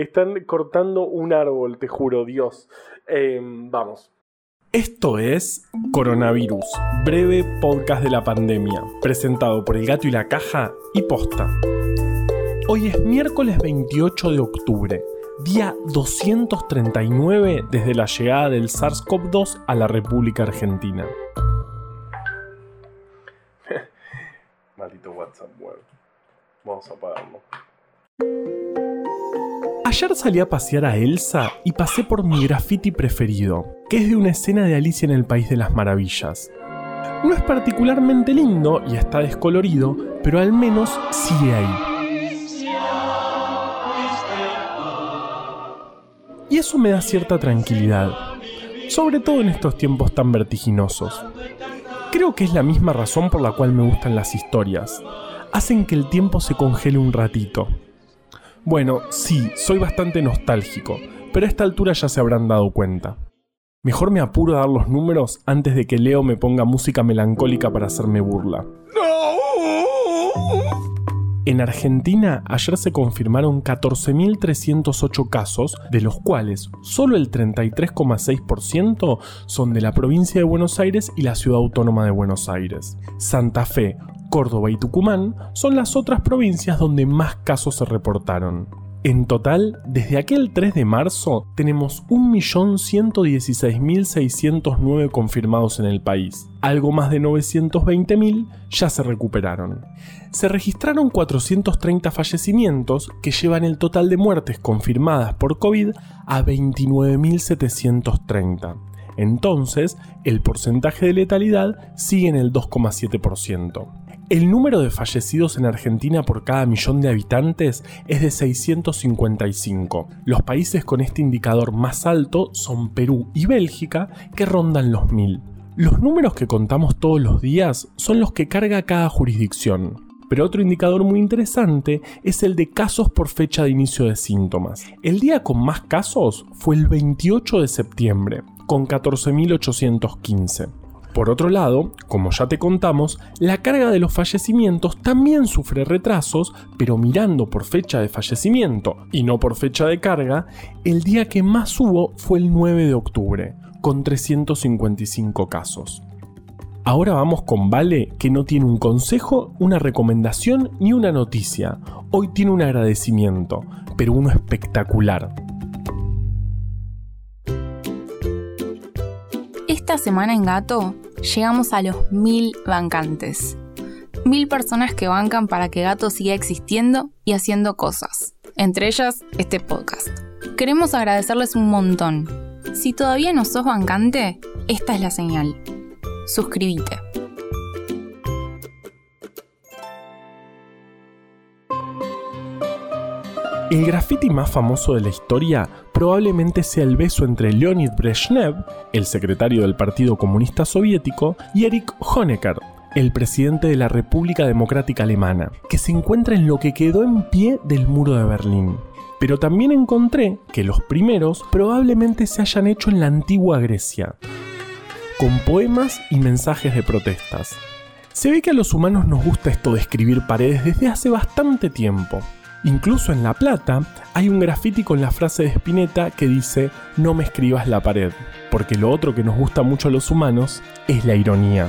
Están cortando un árbol, te juro, Dios. Em, vamos. Esto es Coronavirus, breve podcast de la pandemia, presentado por El Gato y la Caja y Posta. Hoy es miércoles 28 de octubre, día 239 desde la llegada del SARS-CoV-2 a la República Argentina. Maldito WhatsApp, bueno. Vamos a apagarlo. Ayer salí a pasear a Elsa y pasé por mi graffiti preferido, que es de una escena de Alicia en el País de las Maravillas. No es particularmente lindo y está descolorido, pero al menos sigue ahí. Y eso me da cierta tranquilidad, sobre todo en estos tiempos tan vertiginosos. Creo que es la misma razón por la cual me gustan las historias. Hacen que el tiempo se congele un ratito. Bueno, sí, soy bastante nostálgico, pero a esta altura ya se habrán dado cuenta. Mejor me apuro a dar los números antes de que Leo me ponga música melancólica para hacerme burla. En Argentina ayer se confirmaron 14.308 casos, de los cuales solo el 33,6% son de la provincia de Buenos Aires y la ciudad autónoma de Buenos Aires. Santa Fe, Córdoba y Tucumán son las otras provincias donde más casos se reportaron. En total, desde aquel 3 de marzo tenemos 1.116.609 confirmados en el país. Algo más de 920.000 ya se recuperaron. Se registraron 430 fallecimientos que llevan el total de muertes confirmadas por COVID a 29.730. Entonces, el porcentaje de letalidad sigue en el 2,7%. El número de fallecidos en Argentina por cada millón de habitantes es de 655. Los países con este indicador más alto son Perú y Bélgica, que rondan los 1000. Los números que contamos todos los días son los que carga cada jurisdicción. Pero otro indicador muy interesante es el de casos por fecha de inicio de síntomas. El día con más casos fue el 28 de septiembre, con 14.815. Por otro lado, como ya te contamos, la carga de los fallecimientos también sufre retrasos, pero mirando por fecha de fallecimiento y no por fecha de carga, el día que más hubo fue el 9 de octubre, con 355 casos. Ahora vamos con Vale, que no tiene un consejo, una recomendación ni una noticia. Hoy tiene un agradecimiento, pero uno espectacular. Esta semana en Gato llegamos a los mil bancantes. Mil personas que bancan para que Gato siga existiendo y haciendo cosas. Entre ellas, este podcast. Queremos agradecerles un montón. Si todavía no sos bancante, esta es la señal. Suscríbete. El graffiti más famoso de la historia probablemente sea el beso entre Leonid Brezhnev, el secretario del Partido Comunista Soviético, y Erich Honecker, el presidente de la República Democrática Alemana, que se encuentra en lo que quedó en pie del muro de Berlín. Pero también encontré que los primeros probablemente se hayan hecho en la antigua Grecia, con poemas y mensajes de protestas. Se ve que a los humanos nos gusta esto de escribir paredes desde hace bastante tiempo. Incluso en La Plata hay un grafiti con la frase de Spinetta que dice no me escribas la pared, porque lo otro que nos gusta mucho a los humanos es la ironía.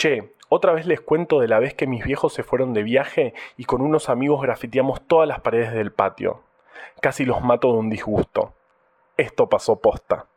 Che, otra vez les cuento de la vez que mis viejos se fueron de viaje y con unos amigos grafiteamos todas las paredes del patio. Casi los mato de un disgusto. Esto pasó posta.